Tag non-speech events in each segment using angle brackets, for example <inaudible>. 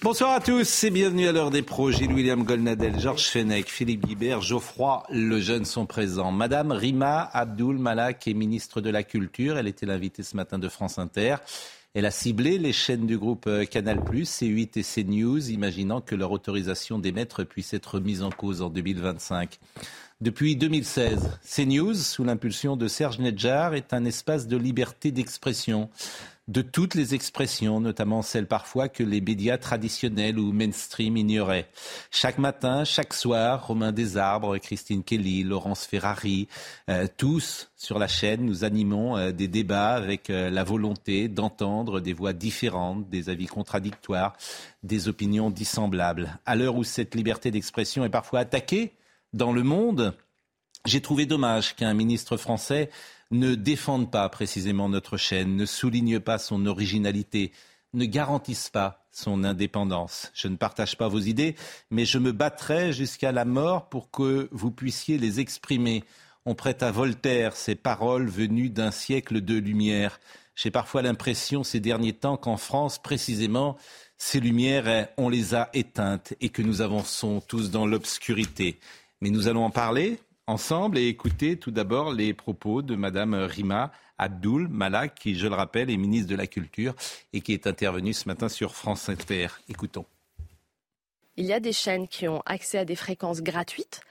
Bonsoir à tous et bienvenue à l'heure des. Gilles William Golnadel, Georges Fenech, Philippe Guibert, Geoffroy Lejeune sont présents. Madame Rima Abdul Malak est ministre de la Culture. Elle était l'invitée ce matin de France Inter. Elle a ciblé les chaînes du groupe euh, Canal+, C8 et CNews, imaginant que leur autorisation d'émettre puisse être mise en cause en 2025. Depuis 2016, CNews, sous l'impulsion de Serge Nedjar, est un espace de liberté d'expression de toutes les expressions, notamment celles parfois que les médias traditionnels ou mainstream ignoraient. Chaque matin, chaque soir, Romain Desarbres, Christine Kelly, Laurence Ferrari, euh, tous sur la chaîne, nous animons euh, des débats avec euh, la volonté d'entendre des voix différentes, des avis contradictoires, des opinions dissemblables. À l'heure où cette liberté d'expression est parfois attaquée dans le monde, j'ai trouvé dommage qu'un ministre français ne défendent pas précisément notre chaîne, ne soulignent pas son originalité, ne garantissent pas son indépendance. Je ne partage pas vos idées, mais je me battrai jusqu'à la mort pour que vous puissiez les exprimer. On prête à Voltaire ces paroles venues d'un siècle de lumière. J'ai parfois l'impression ces derniers temps qu'en France, précisément, ces lumières, on les a éteintes et que nous avançons tous dans l'obscurité. Mais nous allons en parler ensemble et écouter tout d'abord les propos de Madame Rima Abdul Malak, qui, je le rappelle, est ministre de la Culture et qui est intervenue ce matin sur France Inter. Écoutons. Il y a des chaînes qui ont accès à des fréquences gratuites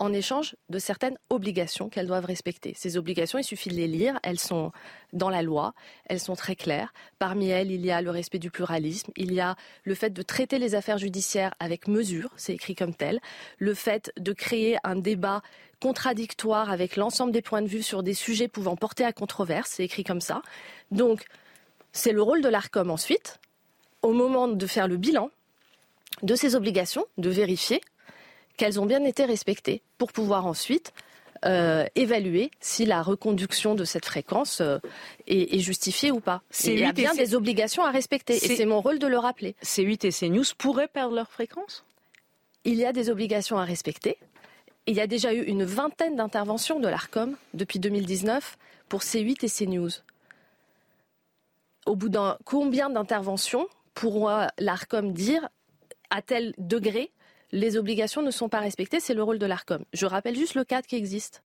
en échange de certaines obligations qu'elles doivent respecter. Ces obligations, il suffit de les lire, elles sont dans la loi, elles sont très claires. Parmi elles, il y a le respect du pluralisme, il y a le fait de traiter les affaires judiciaires avec mesure, c'est écrit comme tel, le fait de créer un débat contradictoire avec l'ensemble des points de vue sur des sujets pouvant porter à controverse, c'est écrit comme ça. Donc, c'est le rôle de l'ARCOM ensuite, au moment de faire le bilan de ces obligations, de vérifier qu'elles ont bien été respectées pour pouvoir ensuite euh, évaluer si la reconduction de cette fréquence euh, est, justifiée ou pas. Il y a bien des obligations à respecter et c'est mon rôle de le rappeler. C8 et CNews pourraient perdre leur fréquence? Il y a des obligations à respecter. Il y a déjà eu une vingtaine d'interventions de l'ARCOM depuis 2019 pour C8 et CNews. Au bout d'un combien d'interventions pourra l'ARCOM dire à tel degré les obligations ne sont pas respectées, c'est le rôle de l'ARCOM. Je rappelle juste le cadre qui existe.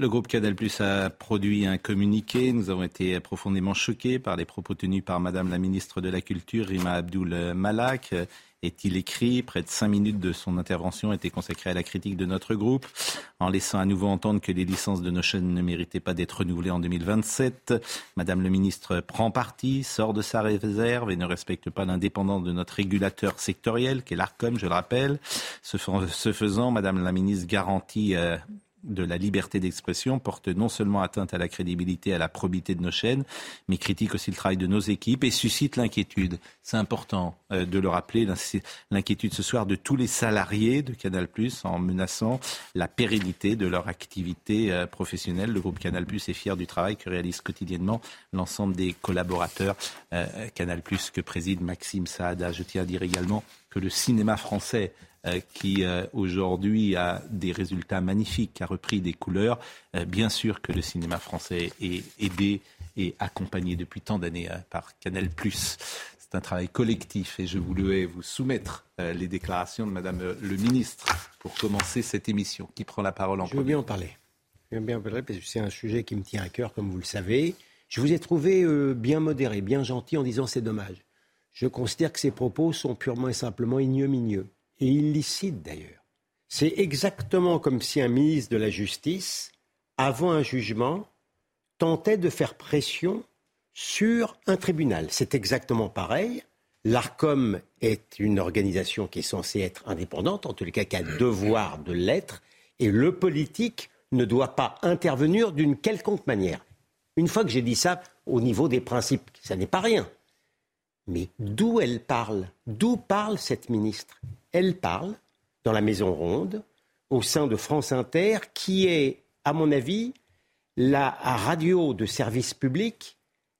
Le groupe Canal Plus a produit un communiqué. Nous avons été profondément choqués par les propos tenus par Madame la ministre de la Culture, Rima Abdul Malak. Est-il écrit? Près de cinq minutes de son intervention étaient consacrées à la critique de notre groupe, en laissant à nouveau entendre que les licences de nos chaînes ne méritaient pas d'être renouvelées en 2027. Madame le ministre prend parti, sort de sa réserve et ne respecte pas l'indépendance de notre régulateur sectoriel, qui est l'ARCOM, je le rappelle. Ce, faisant, Madame la ministre garantit euh, de la liberté d'expression porte non seulement atteinte à la crédibilité à la probité de nos chaînes, mais critique aussi le travail de nos équipes et suscite l'inquiétude. C'est important euh, de le rappeler, l'inquiétude ce soir de tous les salariés de Canal+, en menaçant la pérennité de leur activité euh, professionnelle. Le groupe Canal+, est fier du travail que réalise quotidiennement l'ensemble des collaborateurs euh, Canal+, que préside Maxime Saada. Je tiens à dire également que le cinéma français qui euh, aujourd'hui a des résultats magnifiques, a repris des couleurs. Euh, bien sûr que le cinéma français est aidé et accompagné depuis tant d'années par Canal+. C'est un travail collectif et je voulais vous soumettre les déclarations de Madame le ministre pour commencer cette émission. Qui prend la parole en Je veux bien en parler. Je veux bien en parler parce que c'est un sujet qui me tient à cœur, comme vous le savez. Je vous ai trouvé bien modéré, bien gentil en disant c'est dommage. Je considère que ces propos sont purement et simplement ignominieux et illicite d'ailleurs. C'est exactement comme si un ministre de la Justice, avant un jugement, tentait de faire pression sur un tribunal. C'est exactement pareil. L'ARCOM est une organisation qui est censée être indépendante, en les cas qui a devoir de l'être, et le politique ne doit pas intervenir d'une quelconque manière. Une fois que j'ai dit ça, au niveau des principes, ça n'est pas rien. Mais d'où elle parle? D'où parle cette ministre? Elle parle dans la Maison Ronde, au sein de France Inter, qui est, à mon avis, la radio de service public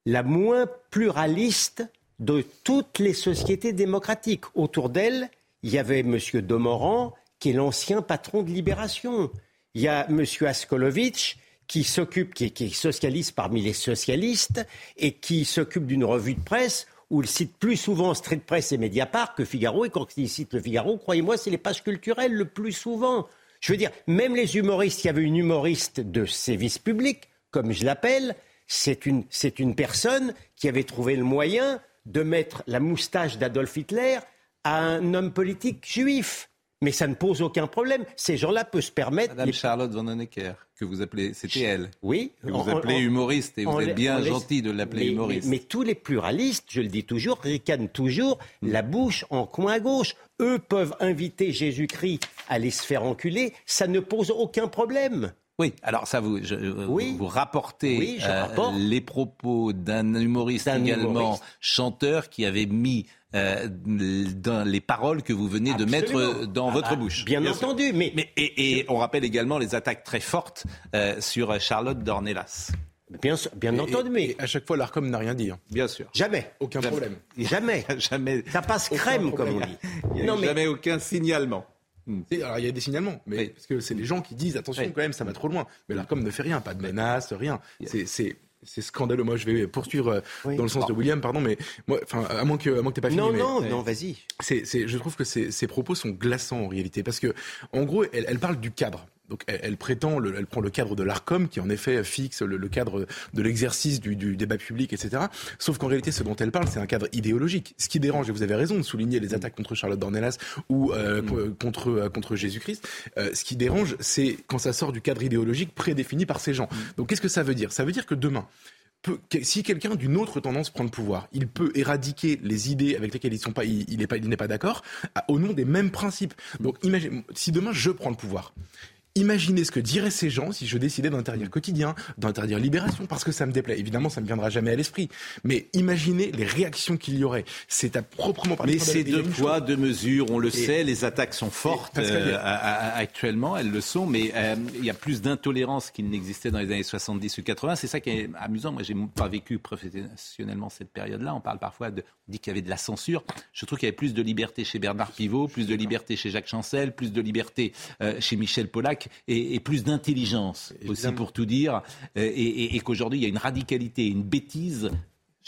la moins pluraliste de toutes les sociétés démocratiques. Autour d'elle, il y avait M. Domoran, qui est l'ancien patron de Libération. Il y a M. Askolovitch, qui s'occupe, qui, est socialiste parmi les socialistes, et qui s'occupe d'une revue de presse où il cite plus souvent Street Press et Mediapart que Figaro. Et quand il cite Figaro, croyez-moi, c'est les pages culturelles le plus souvent. Je veux dire, même les humoristes, il y avait une humoriste de service public, comme je l'appelle, c'est une, c'est une personne qui avait trouvé le moyen de mettre la moustache d'Adolf Hitler à un homme politique juif. Mais ça ne pose aucun problème. Ces gens-là peuvent se permettre. Madame Charlotte Van Honecker, que vous appelez, c'était elle. Oui. Que vous appelez humoriste et vous êtes bien gentil de l'appeler humoriste. Mais, tous les pluralistes, je le dis toujours, ricanent toujours mm. la bouche en coin à gauche. Eux peuvent inviter Jésus-Christ à aller se faire enculer. Ça ne pose aucun problème. Oui, alors ça, vous, vous rapportez euh, les propos d'un humoriste également chanteur qui avait mis euh, dans les paroles que vous venez de mettre dans votre ah, bouche. Bien, entendu, mais, et, on rappelle également les attaques très fortes euh, sur Charlotte Dornelas. Bien, bien entendu, mais à chaque fois l'Arcom n'a rien dit. Hein. Bien sûr. Jamais. Aucun problème. Jamais. <laughs> jamais. Ça passe crème, comme on dit. Il n'y a jamais aucun signalement. Hmm. Alors il y a des signalements, mais parce que c'est les gens qui disent attention quand même, ça va trop loin. Mais l'ARCOM ne fait rien, pas de menaces, rien. C'est c'est scandaleux. Moi, je vais poursuivre euh, dans le sens de William, pardon, mais moi, enfin, à moins que, à moins que pas fini. Non, non, non, vas-y. C'est, je trouve que ces, ces propos sont glaçants en réalité, parce que, en gros, elle, elle parle du cadre. Donc elle, prétend, elle prend le cadre de l'ARCOM qui en effet fixe le, cadre de l'exercice du, débat public, etc. Sauf qu'en réalité, ce dont elle parle, c'est un cadre idéologique. Ce qui dérange, et vous avez raison de souligner les attaques contre Charlotte Dornelas ou euh, mm. contre euh, contre Jésus-Christ. Euh, ce qui dérange, c'est quand ça sort du cadre idéologique prédéfini par ces gens. Mm. Donc qu'est-ce que ça veut dire? Ça veut dire que demain, si quelqu'un d'une autre tendance prend le pouvoir, il peut éradiquer les idées avec lesquelles ils sont pas, il, il n'est pas, d'accord, au nom des mêmes principes. Donc, imagine, si demain je prends le pouvoir, Imaginez ce que diraient ces gens si je décidais d'interdire quotidien, d'interdire libération, parce que ça me déplaît. Évidemment, ça ne me viendra jamais à l'esprit. Mais imaginez les réactions qu'il y aurait. C'est à proprement parler. Mais c'est deux poids, deux mesures. On le sait, les attaques sont fortes euh, actuellement, elles le sont, mais euh, il y a plus d'intolérance qu'il n'existait dans les années 70 ou 80. C'est ça qui est amusant. Moi, j'ai pas vécu professionnellement cette période-là. On parle parfois de, on dit qu'il y avait de la censure. Je trouve qu'il y avait plus de liberté chez Bernard Pivot, plus de liberté chez Jacques Chancel, plus de liberté euh, chez Michel Et, plus d'intelligence aussi pour tout dire, et, qu'aujourd'hui il y a une radicalité, une bêtise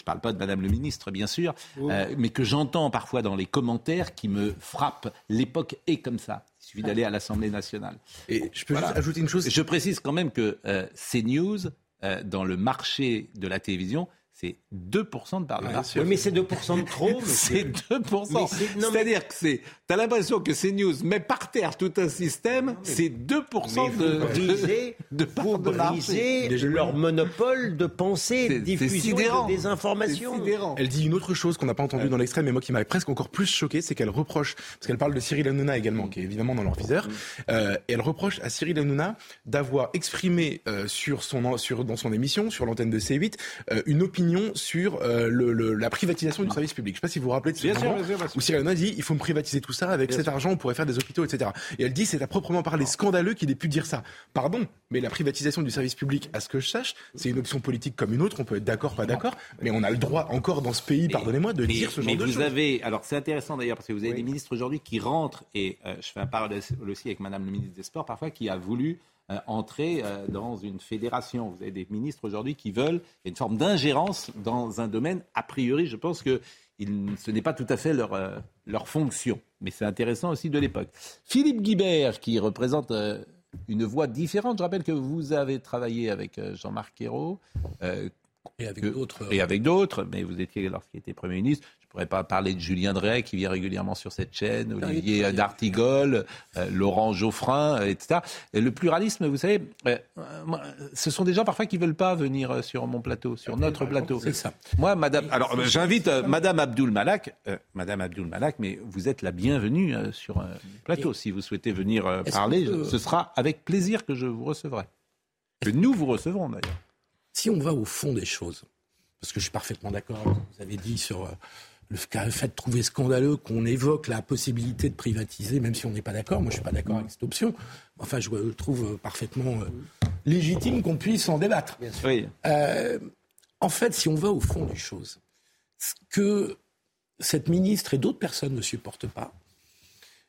je ne parle pas de Madame le ministre, bien sûr, euh, mais que j'entends parfois dans les commentaires qui me frappent. L'époque est comme ça. Il suffit d'aller à l'Assemblée nationale. Et je peux juste ajouter une chose. Je précise quand même que euh, CNews, euh, dans le marché de la télévision, c'est 2% de part de marché. Oui, mais c'est 2% de trop. <laughs> c'est 2%. C'est-à-dire que c'est. Tu as l'impression que CNews met par terre tout un système, c'est 2% de, briser, <laughs> de, vous leur monopole de pensée, diffusion de désinformation. Elle dit une autre chose qu'on n'a pas entendu dans l'extrême, mais moi qui m'avait presque encore plus choqué, c'est qu'elle reproche, parce qu'elle parle de Cyril Hanouna également, qui est évidemment dans leur viseur, euh, et elle reproche à Cyril Hanouna d'avoir exprimé euh, sur son, sur, dans son émission, sur l'antenne de C8, euh, une opinion sur euh, le, la privatisation du service public. Je ne sais pas si vous vous rappelez de ce moment où Cyril Hanouna dit il faut me privatiser tout ça, avec cet argent on pourrait faire des hôpitaux, etc. Et elle dit c'est à proprement parler scandaleux qu'il ait pu dire ça. Pardon, mais la privatisation du service public, à ce que je sache, c'est une option politique comme une autre, on peut être d'accord, pas d'accord, mais on a le droit encore dans ce pays, pardonnez-moi, de dire ce genre de choses. vous avez, alors c'est intéressant d'ailleurs, parce que vous avez des ministres aujourd'hui qui rentrent, et euh, je fais un parallèle aussi avec Madame le ministre des Sports parfois, qui a voulu entrer euh, dans une fédération. Vous avez des ministres aujourd'hui qui veulent une forme d'ingérence dans un domaine. A priori, je pense que ce n'est pas tout à fait leur, euh, leur fonction. Mais c'est intéressant aussi de l'époque. Philippe Guibert, qui représente une voix différente. Je rappelle que vous avez travaillé avec Jean-Marc Ayrault. Et avec d'autres. Et avec d'autres, mais vous étiez, lorsqu'il était Premier ministre, ne pourrais pas parler de Julien Drey qui vient régulièrement sur cette chaîne, Olivier D'Artigol, euh, Laurent Geoffrin, euh, etc. Et le pluralisme, vous savez, euh, ce sont des gens parfois qui veulent pas venir sur mon plateau, sur notre plateau. C'est ça. Moi, Madame, alors j'invite Madame Abdul Malak, Madame Abdul Malak, mais vous êtes la bienvenue sur le plateau. Si vous souhaitez venir parler, ce sera avec plaisir que je vous recevrai. Que nous vous recevrons d'ailleurs. Si on va au fond des choses, parce que je suis parfaitement d'accord, vous avez dit sur euh, le fait de trouver scandaleux qu'on évoque la possibilité de privatiser, même si on n'est pas d'accord. Moi, je suis pas d'accord avec cette option. Enfin, je trouve parfaitement euh, légitime qu'on puisse en débattre. Oui. Euh, en fait, si on va au fond des choses, ce que cette ministre et d'autres personnes ne supportent pas,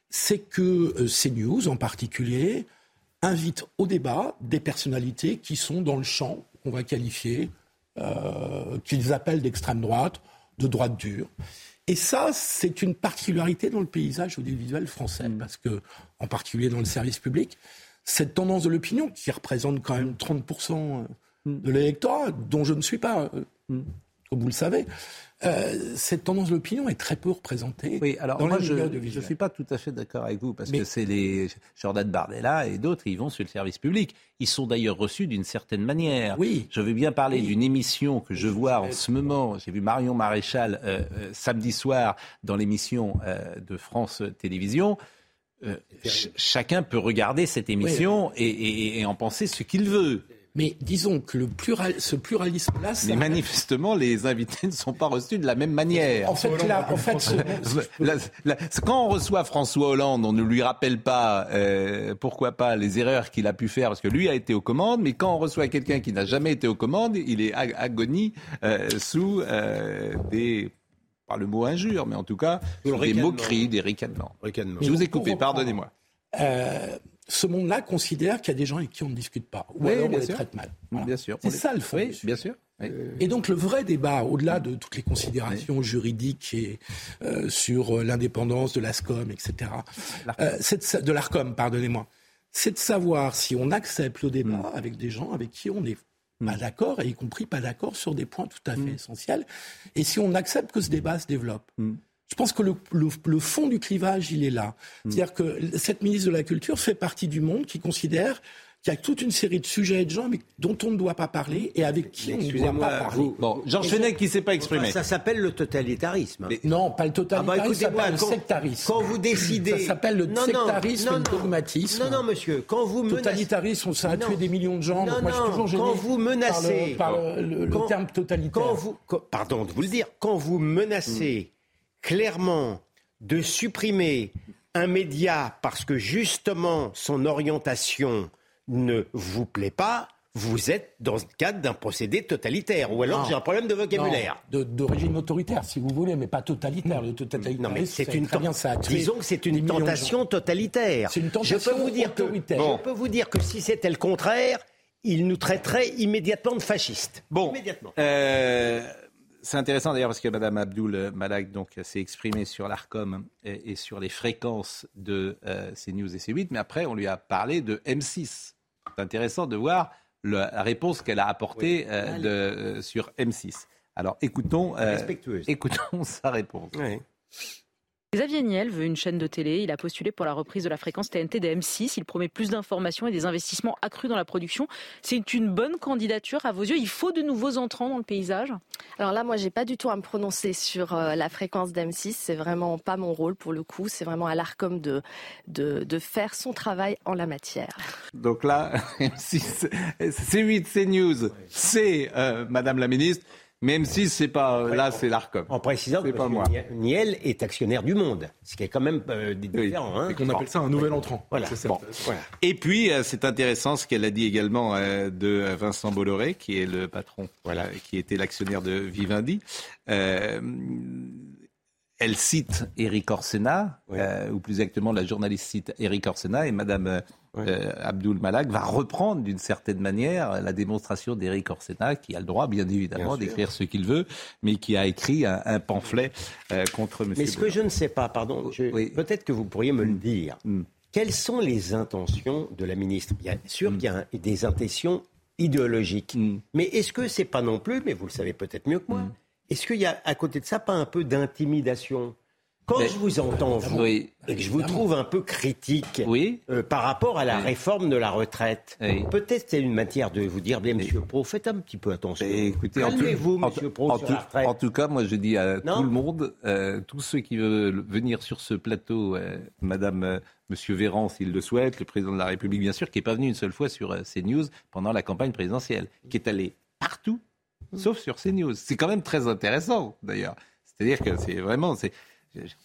c'est que euh, CNews, en particulier, invite au débat des personnalités qui sont dans le champ qu'on va qualifier, euh, qu'ils appellent d'extrême droite, de droite dure. Et ça, c'est une particularité dans le paysage audiovisuel français, mm. parce que, en particulier dans le service public, cette tendance de l'opinion, qui représente quand même 30% de l'électorat, dont je ne suis pas, euh, mm. Vous le savez, euh, cette tendance de l'opinion est très peu représentée. Oui, alors dans moi, je ne suis pas tout à fait d'accord avec vous, parce que c'est les Jordan Bardella et d'autres, ils vont sur le service public. Ils sont d'ailleurs reçus d'une certaine manière. Oui. Je veux bien parler d'une émission que je vois en ce moment. J'ai vu Marion Maréchal euh, euh, samedi soir dans l'émission de France Télévisions. chacun peut regarder cette émission et en penser ce qu'il veut. Mais disons que le plural, ce pluralisme-là. Mais manifestement, les invités ne sont pas reçus de la même manière. En fait, là, en fait <laughs> quand on reçoit François Hollande, on ne lui rappelle pas, euh, pourquoi pas, les erreurs qu'il a pu faire, parce que lui a été aux commandes, mais quand on reçoit quelqu'un qui n'a jamais été aux commandes, il est agonie euh, sous euh, des pas le mot injure, mais en tout cas, des moqueries, des ricanements. Je vous ai coupé, pardonnez-moi. Euh, ce monde-là considère qu'il y a des gens avec qui on ne discute pas, ou alors on les traite mal. Bien sûr. C'est ça le fond. Oui, bien sûr. Et donc le vrai débat, au-delà de toutes les considérations juridiques et euh, sur euh, l'indépendance de l'ASCOM, etc., euh, de l'ARCOM, pardonnez-moi, c'est de savoir si on accepte le débat mm. avec des gens avec qui on n'est pas mm. d'accord, et y compris pas d'accord sur des points tout à fait mm. essentiels, et si on accepte que ce débat se développe. Je pense que le, fond du clivage, il est là. Hmm. C'est-à-dire que cette ministre de la Culture fait partie du monde qui considère qu'il y a toute une série de sujets et de gens mais dont on ne doit pas parler et avec qui on ne doit pas parler. bon, Georges Fenech qui ne s'est pas exprimé. ça s'appelle le totalitarisme. non, pas le totalitarisme, ah bah, ça s'appelle le sectarisme. Quand vous décidez... Ça s'appelle le sectarisme et le dogmatisme. Non, non, monsieur, quand vous menacez... Totalitarisme, ça a tué des millions de gens. Non, moi, je suis toujours gêné quand vous menacez... Par le, terme totalitaire. Quand vous, pardon de vous le dire, quand vous menacez clairement de supprimer un média parce que justement son orientation ne vous plaît pas, vous êtes dans le cadre d'un procédé totalitaire. Ou alors j'ai un problème de vocabulaire. D'origine autoritaire, si vous voulez, mais pas totalitaire. Le totalitaire, non, mais c'est une, bien, ça disons que c'est une tentation totalitaire. Une tentation je peux vous dire que, Je peux vous dire que si c'était le contraire, il nous traiterait immédiatement de fascistes. Bon, immédiatement. Euh, c'est intéressant d'ailleurs parce que Mme Abdul Malak donc s'est exprimée sur l'ARCOM et, sur les fréquences de euh, CNews et C8, mais après on lui a parlé de M6. C'est intéressant de voir la réponse qu'elle a apportée euh, de, euh, sur M6. Alors écoutons, <laughs> écoutons sa réponse. Xavier Niel veut une chaîne de télé. Il a postulé pour la reprise de la fréquence TNT de M6. Il promet plus d'informations et des investissements accrus dans la production. C'est une bonne candidature à vos yeux. Il faut de nouveaux entrants dans le paysage Alors là, moi, j'ai pas du tout à me prononcer sur euh, la fréquence d'M6. C'est vraiment pas mon rôle pour le coup. C'est vraiment à l'ARCOM de, de, faire son travail en la matière. Donc là, M6, C8, CNews, c'est euh, Madame la Ministre. Même si c'est pas là, c'est l'Arcom. En précisant que pas moi. Niel est actionnaire du Monde, ce qui est quand même euh, différent. Hein. Et qu'on appelle ça un nouvel entrant. Voilà. Et puis euh, c'est intéressant ce qu'elle a dit également euh, de Vincent Bolloré, qui est le patron, voilà, qui était l'actionnaire de Vivendi. Elle cite Eric Orsena, ou plus exactement la journaliste cite Eric Orsena, et Madame euh, Abdul Malak va reprendre d'une certaine manière la démonstration d'Éric Orsena, qui a le droit, bien évidemment, d'écrire ce qu'il veut, mais qui a écrit un, pamphlet euh, contre M. Mais ce que je ne sais pas, pardon, peut-être que vous pourriez me le mm. dire. Mm. Quelles sont les intentions de la ministre? Bien sûr mm. qu'il y a des intentions idéologiques. Mais est-ce que c'est pas non plus, mais vous le savez peut-être mieux que moi, est-ce qu'il y a à côté de ça pas un peu d'intimidation? Quand je vous entends, vous, et que je vous trouve un peu critique euh, par rapport à la réforme de la retraite, peut-être c'est une matière de vous dire, bien, monsieur Pro, faites un petit peu attention. Écoutez, Calmez-vous, monsieur Pro, sur la retraite. En tout cas, moi, je dis à tout le monde, euh, tous ceux qui veulent venir sur ce plateau, euh, madame, monsieur Véran, s'il le souhaite, le président de la République, bien sûr, qui n'est pas venu une seule fois sur CNews pendant la campagne présidentielle, qui est allé partout, sauf sur CNews. C'est quand même très intéressant, d'ailleurs. C'est-à-dire que c'est vraiment, c'est,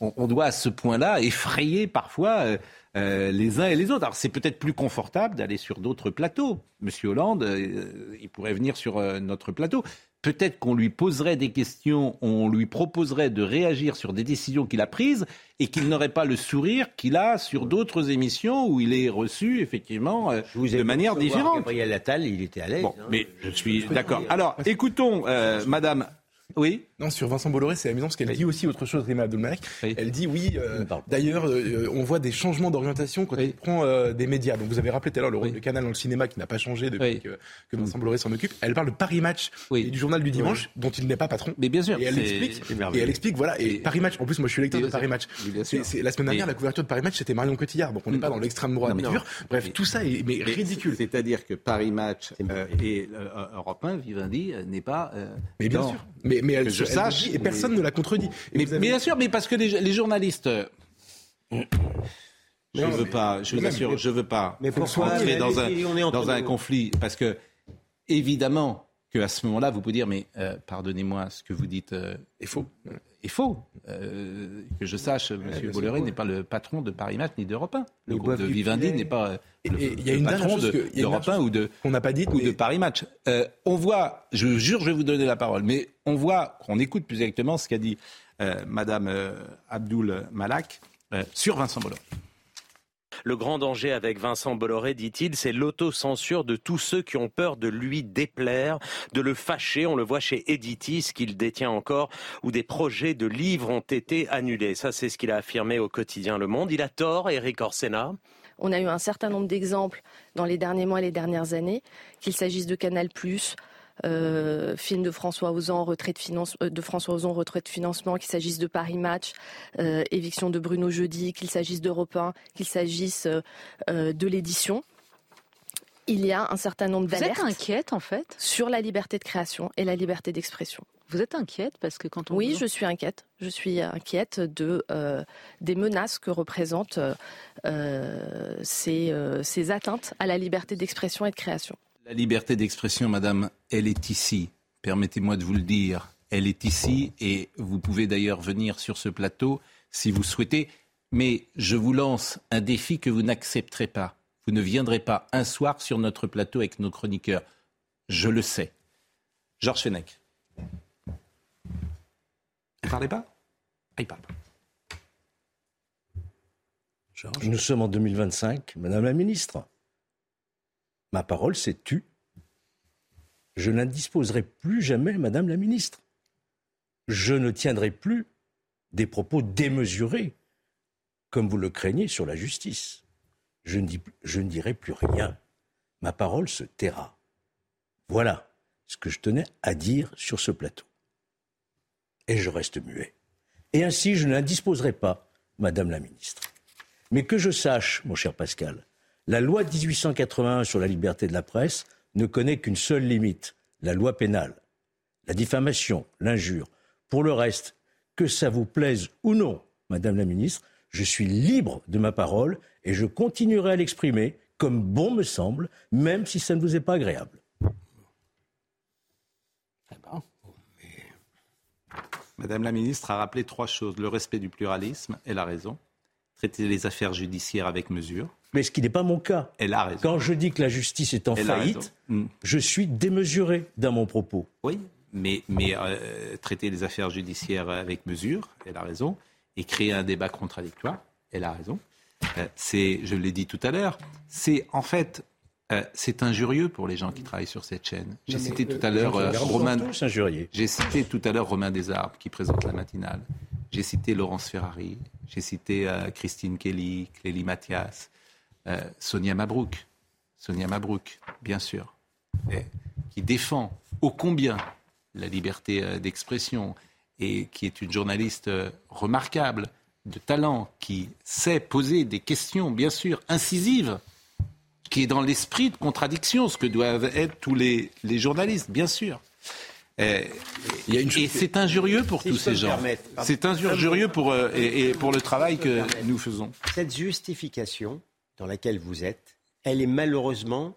on, doit à ce point-là effrayer parfois euh, euh, les uns et les autres. Alors c'est peut-être plus confortable d'aller sur d'autres plateaux. Monsieur Hollande, euh, il pourrait venir sur notre plateau. Peut-être qu'on lui poserait des questions, on lui proposerait de réagir sur des décisions qu'il a prises et qu'il n'aurait pas le sourire qu'il a sur d'autres émissions où il est reçu effectivement de manière différente. Gabriel Attal, il était à l'aise. Bon, hein. mais je suis d'accord. Alors, écoutons Madame oui. Non, sur Vincent Bolloré, c'est amusant parce qu'elle dit aussi autre chose, Rima Abdelmalek. Elle dit oui, euh, d'ailleurs, euh, on voit des changements d'orientation quand il prend euh, des médias. Donc vous avez rappelé tout à l'heure le rôle du canal dans le cinéma qui n'a pas changé depuis que, Vincent Bolloré s'en occupe. Elle parle de Paris Match et du journal du dimanche dont il n'est pas patron. Mais bien sûr. Et elle explique, et elle explique, voilà, et, Paris Match, en plus moi je suis lecteur de Paris Match. C'est, la semaine dernière, la couverture de Paris Match, c'était Marion Cotillard, donc on n'est pas dans l'extrême droite Bref, tout ça est mais ridicule. C'est-à-dire que Paris Match et Europe 1, Vivendi, n'est pas... Mais bien sûr. Mais, mais elle, sache. Et personne ne l'a contredit. Mais, bien sûr, mais parce que les, journalistes. Je ne veux pas, je vous assure, je veux pas mais rentrer dans un, dans un conflit. Parce que, évidemment, qu'à ce moment-là, vous pouvez dire, mais euh, pardonnez-moi, ce que vous dites euh, est faux. Est faux. Euh, que je sache, M. Bolloré n'est pas le patron de Paris Match ni d'Europe 1. Le groupe de Vivendi n'est pas le, patron d'Europe 1 ou de, on pas dit, ou de Paris Match. on voit, je jure, je vais vous donner la parole, mais on voit, on écoute plus exactement ce qu'a dit Madame Abdul Malak sur Vincent Bolloré. Le grand danger avec Vincent Bolloré, dit-il, c'est l'autocensure de tous ceux qui ont peur de lui déplaire, de le fâcher. On le voit chez Editis, qu'il détient encore, où des projets de livres ont été annulés. Ça, c'est ce qu'il a affirmé au quotidien Le Monde. Il a tort, Eric Orsena. On a eu un certain nombre d'exemples dans les derniers mois et les dernières années, qu'il s'agisse de Canal+, euh, film de François Ozan, retrait de, finance, euh, de François Ozan, retrait de financement, qu'il s'agisse de Paris Match, euh, éviction de Bruno Jeudi, qu'il s'agisse d'Europe 1, qu'il s'agisse de l'édition. Il y a un certain nombre d'alertes. Vous êtes inquiète en fait? Sur la liberté de création et la liberté d'expression. Vous êtes inquiète parce que quand on oui, je suis inquiète. Je suis inquiète de des menaces que représentent ces, ces atteintes à la liberté d'expression et de création. La liberté d'expression, madame, elle est ici. Permettez-moi de vous le dire. Elle est ici et vous pouvez d'ailleurs venir sur ce plateau si vous souhaitez. Mais je vous lance un défi que vous n'accepterez pas. Vous ne viendrez pas un soir sur notre plateau avec nos chroniqueurs. Je le sais. Georges Fenech. Ne parlez pas? Ah, il parle Nous sommes en 2025, Madame la Ministre. Ma parole, c'est tu. Je n'indisposerai plus jamais, Madame la Ministre. Je ne tiendrai plus des propos démesurés, comme vous le craignez sur la justice. Je ne, je ne dirai plus rien. Ma parole se taira. Voilà ce que je tenais à dire sur ce plateau. Et je reste muet. Et ainsi, je n'indisposerai pas, Madame la Ministre. Mais que je sache, mon cher Pascal, la loi de 1881 sur la liberté de la presse ne connaît qu'une seule limite, la loi pénale. La diffamation, l'injure. Pour le reste, que ça vous plaise ou non, Madame la Ministre, je suis libre de ma parole et je continuerai à l'exprimer comme bon me semble, même si ça ne vous est pas agréable. Madame la ministre a rappelé trois choses le respect du pluralisme, elle a raison. Traiter les affaires judiciaires avec mesure mais ce qui n'est pas mon cas. Elle a raison. Quand je dis que la justice est en faillite, hmm. je suis démesuré dans mon propos. Oui, mais, mais euh, traiter les affaires judiciaires avec mesure, elle a raison, et créer un débat contradictoire, elle a raison. Euh, c'est, je l'ai dit tout à l'heure, c'est en fait euh, c'est injurieux pour les gens qui travaillent sur cette chaîne. J'ai cité tout à l'heure Romain. J'ai cité tout à l'heure Romain Desarbes qui présente la matinale. J'ai cité Laurence Ferrari. J'ai cité Christine Kelly, Clélie Mathias. Euh, Sonia Mabrouk, Sonia Mabrouk, bien sûr, qui défend ô combien la liberté euh, d'expression et qui est une journaliste euh, remarquable, de talent, qui sait poser des questions, bien sûr, incisives, qui est dans l'esprit de contradiction, ce que doivent être tous les, journalistes, bien sûr. et c'est injurieux pour tous ces gens. C'est injurieux pour, et pour le travail que nous faisons. Cette justification, dans laquelle vous êtes, elle est malheureusement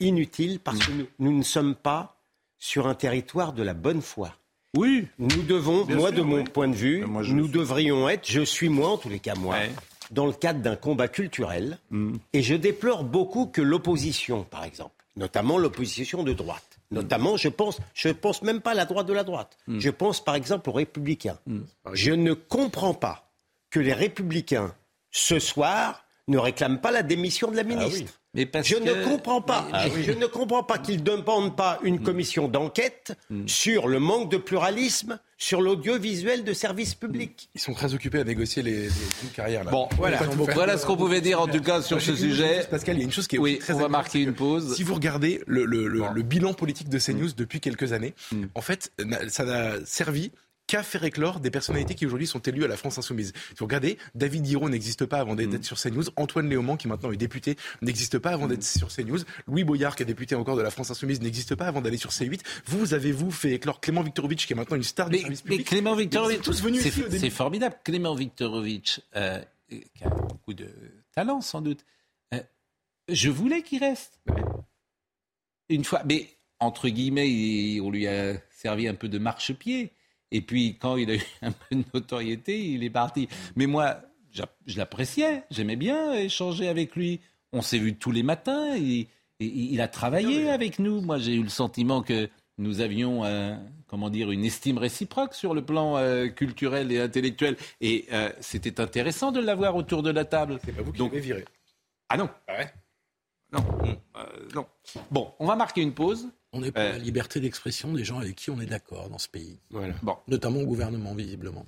inutile parce que nous, ne sommes pas sur un territoire de la bonne foi. Oui. Nous devons, Bien moi sûr, de mon oui. point de vue, Moi, nous suis- devrions être, je suis moi en tous les cas moi, Ouais. dans le cadre d'un combat culturel, Mm. et je déplore beaucoup que l'opposition, par exemple, notamment l'opposition de droite, Mm. notamment, je pense, je pense même pas à la droite de la droite. Je pense par exemple aux républicains. Mm. Je ne comprends pas que les républicains, ce soir, ne réclament pas la démission de la ministre. Mais parce Je que- ne comprends pas. Mais- mais- Je ne comprends pas qu'ils ne demandent pas une commission d'enquête sur le manque de pluralisme sur l'audiovisuel de service public. Ils sont très occupés à négocier les, les, les carrières. Là. Bon, voilà, ce qu'on pouvait dire en tout cas sur ce sujet. chose, Pascal, il y a une chose qui est Oui, très on va marquer une pause. Si vous regardez le, le- le- Bon. le bilan politique de CNews depuis quelques années, Mm. en fait, ça n'a servi qu'à faire éclore des personnalités qui aujourd'hui sont élues à la France Insoumise. Si vous regardez, David Hiro n'existe pas avant d'être Mm. sur CNews, Antoine Léaumont, qui maintenant est député, n'existe pas avant d'être sur CNews, Louis Boyard, qui est député encore de la France Insoumise, n'existe pas avant d'aller sur C8. Vous avez-vous fait éclore Clément Viktorovitch, qui est maintenant une star du Mais, service mais public Clément Viktorovitch, tous venus c'est ici au début. c'est formidable. Clément Viktorovitch, euh, qui a beaucoup de talent sans doute, euh, je voulais qu'il reste. Une fois, mais entre guillemets, il- on lui a servi un peu de marchepied. Et puis, quand il a eu un peu de notoriété, il est parti. Mais moi, je l'appréciais. J'aimais bien échanger avec lui. On s'est vu tous les matins. Il, il- il a travaillé avec nous. Moi, j'ai eu le sentiment que nous avions, euh, comment dire, une estime réciproque sur le plan euh, culturel et intellectuel. Et euh, c'était intéressant de l'avoir autour de la table. C'est pas vous qui l'avez viré. Ah non, Ah ouais? Non, euh, non. Bon, on va marquer une pause. On est pour Euh. la liberté d'expression des gens avec qui on est d'accord dans ce pays. Voilà. Bon, Notamment au gouvernement, visiblement.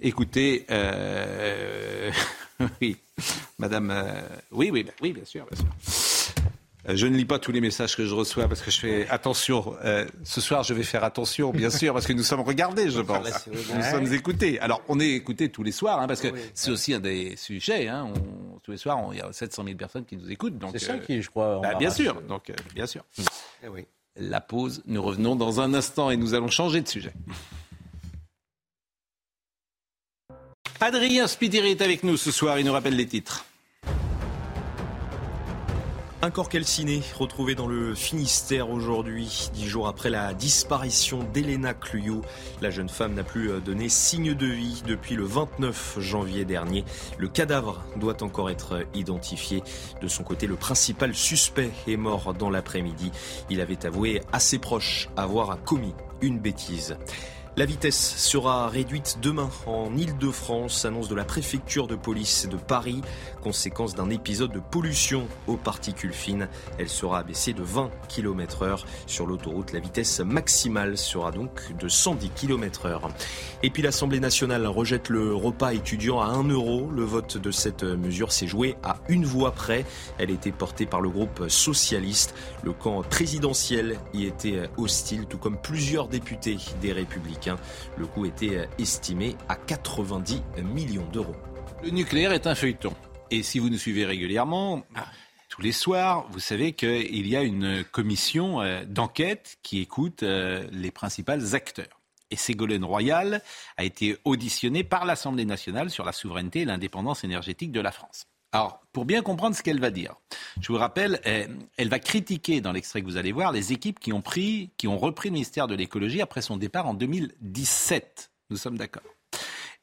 écoutez, euh, <laughs> oui, Madame, euh, oui, oui, oui, bien sûr, bien sûr. Euh, Je ne lis pas tous les messages que je reçois parce que je fais attention. Euh, ce soir, je vais faire attention, bien sûr, parce que nous sommes regardés, je pense. Nous sommes écoutés. Alors, on est écoutés tous les soirs, hein, parce que c'est aussi un des sujets. Hein, on- tous les soirs, il y a 700 000 personnes qui nous écoutent. C'est ça euh, qui, je crois, bah, bien sûr, donc euh, bien sûr. Eh oui. La pause. Nous revenons dans un instant et nous allons changer de sujet. Adrien Spiteri est avec nous ce soir. Il nous rappelle les titres. Un corps calciné retrouvé dans le Finistère aujourd'hui, dix jours après la disparition d'Elena Cluyot. La jeune femme n'a plus euh, donné signe de vie depuis le 29 janvier dernier. Le cadavre doit encore être identifié. De son côté, le principal suspect est mort dans l'après-midi. Il avait avoué à ses proches avoir commis une bêtise. La vitesse sera réduite demain en Ile-de-France, annonce de la préfecture de police de Paris, conséquence d'un épisode de pollution aux particules fines. Elle sera abaissée de 20 km heure. Sur l'autoroute, la vitesse maximale sera donc de 110 km heure. Et puis l'Assemblée nationale rejette le repas étudiant à 1 euro. Le vote de cette mesure s'est joué à une voix près. Elle était portée par le groupe socialiste. Le camp présidentiel y était hostile, tout comme plusieurs députés des Républicains. Le coût était estimé à 90 millions d'euros. Le nucléaire est un feuilleton. Et si vous nous suivez régulièrement, tous les soirs, vous savez qu'il y a une commission euh, d'enquête qui écoute euh, les principaux acteurs. Et Ségolène Royal a été auditionnée par l'Assemblée nationale sur la souveraineté et l'indépendance énergétique de la France. Alors, pour bien comprendre ce qu'elle va dire, je vous rappelle, euh, elle va critiquer dans l'extrait que vous allez voir les équipes qui ont pris, qui ont repris le ministère de l'écologie après son départ en 2017. Nous sommes d'accord.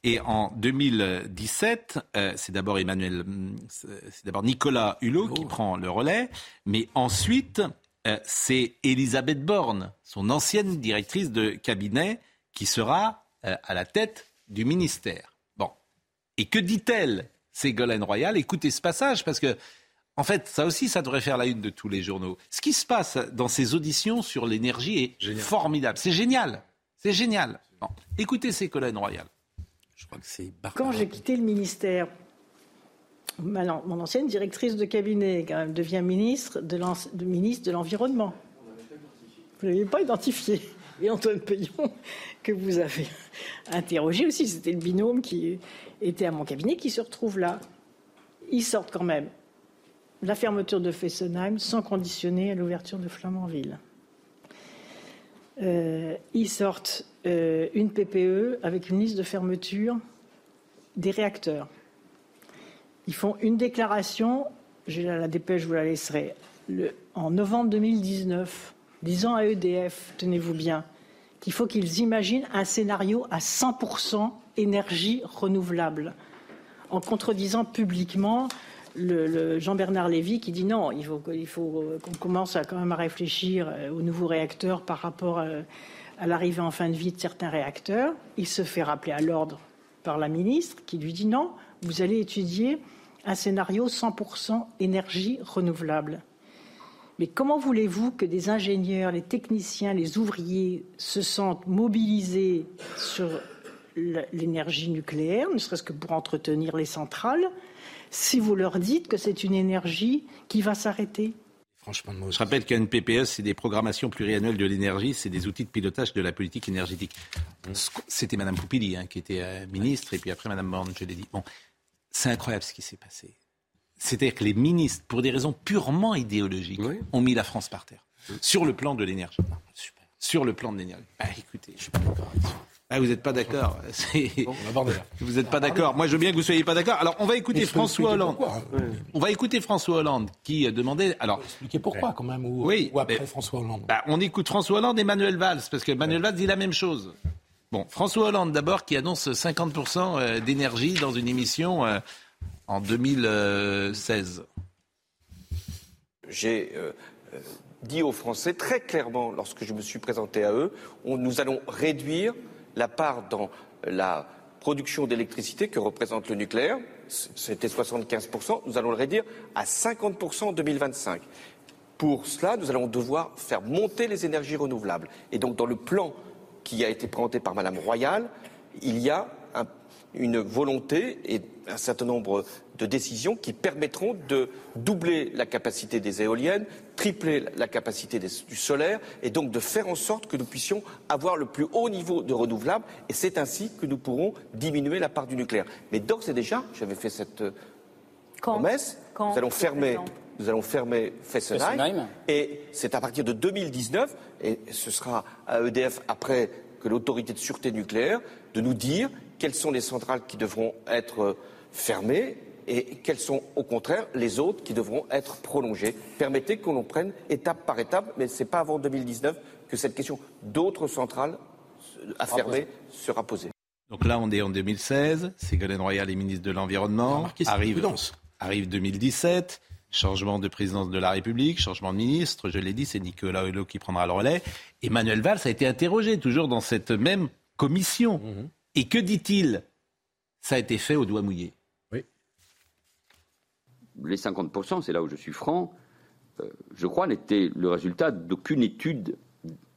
Et en 2017, euh, c'est d'abord Emmanuel, hum, c'est d'abord Nicolas Hulot qui prend le relais, mais ensuite euh, c'est Elisabeth Borne, son ancienne directrice de cabinet, qui sera euh, à la tête du ministère. Bon, et que dit-elle, Ségolène Royal Écoutez ce passage parce que. En fait, ça aussi, ça devrait faire la une de tous les journaux. Ce qui se passe dans ces auditions sur l'énergie est formidable. C'est génial. C'est génial. Bon. Écoutez Ségolène Royal. Je crois que c'est Quand j'ai quitté le ministère, mon ancienne directrice de cabinet quand même, devient ministre de, l'en- de ministre de l'Environnement. Vous ne l'avez pas identifié. Et Antoine Payon, que vous avez interrogé aussi, c'était le binôme qui était à mon cabinet, qui se retrouve là. Ils sortent quand même la fermeture de Fessenheim sans conditionner à l'ouverture de Flamanville. Euh, ils sortent euh, une PPE avec une liste de fermeture des réacteurs. Ils font une déclaration, j'ai la, dépêche, je vous la laisserai, en novembre 2019. Disant à EDF, tenez-vous bien, qu'il faut qu'ils imaginent un scénario à 100% énergie renouvelable, en contredisant publiquement Jean-Bernard Lévy qui dit non, il faut, qu'on commence à quand même à réfléchir euh, aux nouveaux réacteurs par rapport à, à l'arrivée en fin de vie de certains réacteurs. Il se fait rappeler à l'ordre par la ministre qui lui dit non, vous allez étudier un scénario 100% énergie renouvelable. Mais comment voulez-vous que des ingénieurs, les techniciens, les ouvriers se sentent mobilisés sur l'énergie nucléaire, ne serait-ce que pour entretenir les centrales, si vous leur dites que c'est une énergie qui va s'arrêter? Franchement, je rappelle qu'un PPE, c'est des programmations pluriannuelles de l'énergie, c'est des outils de pilotage de la politique énergétique. C'était Mme Poupili hein, qui était euh, ministre, et puis après Mme Borne, je l'ai dit. Bon, c'est incroyable ce qui s'est passé. C'est-à-dire que les ministres, pour des raisons purement idéologiques, ont mis la France par terre. Sur le plan de l'énergie. Sur le plan de l'énergie. Ah, écoutez, je suis pas d'accord avec ça. Ah, vous n'êtes pas d'accord. <laughs> vous n'êtes pas d'accord. Moi, je veux bien que vous soyez pas d'accord. Alors, on va écouter François Hollande. On va écouter François Hollande qui euh, demandait. Alors, expliquer pourquoi quand même ou, oui, ou après François Hollande. Bah, on écoute François Hollande et Manuel Valls parce que Manuel Valls dit la même chose. Bon, François Hollande d'abord qui annonce 50% euh, d'énergie dans une émission euh, en 2016. J'ai dit aux Français très clairement lorsque je me suis présenté à eux, nous allons réduire la part dans la production d'électricité que représente le nucléaire, c'était 75%, nous allons le réduire à 50% en 2025. Pour cela, nous allons devoir faire monter les énergies renouvelables. Et donc, dans le plan qui a été présenté par Madame Royal, il y a une volonté et un certain nombre de décisions qui permettront de doubler la capacité des éoliennes, tripler la capacité du solaire et donc de faire en sorte que nous puissions avoir le plus haut niveau de renouvelables et c'est ainsi que nous pourrons diminuer la part du nucléaire. Mais d'ores et déjà, j'avais fait cette euh, promesse, nous allons fermer nous allons fermer Fessenheim, et c'est à partir de 2019 et ce sera à EDF après que l'autorité de sûreté nucléaire de nous dire quelles sont les centrales qui devront être euh, fermées et quelles sont au contraire les autres qui devront être prolongées. Permettez que l'on prenne étape par étape, mais ce n'est pas avant 2019 que cette question d'autres centrales à fermer sera posée. Donc là, on est en 2016, Ségolène Royal est ministre de l'Environnement, arrive, arrive 2017, changement de présidence de la République, changement de ministre, je l'ai dit, c'est Nicolas Hulot qui prendra le relais. Emmanuel Valls a été interrogé, toujours dans cette même commission. Mhm. Et que dit-il? Ça a été fait au doigt mouillé les 50%, c'est là où je suis franc, euh, je crois, n'étaient le résultat d'aucune étude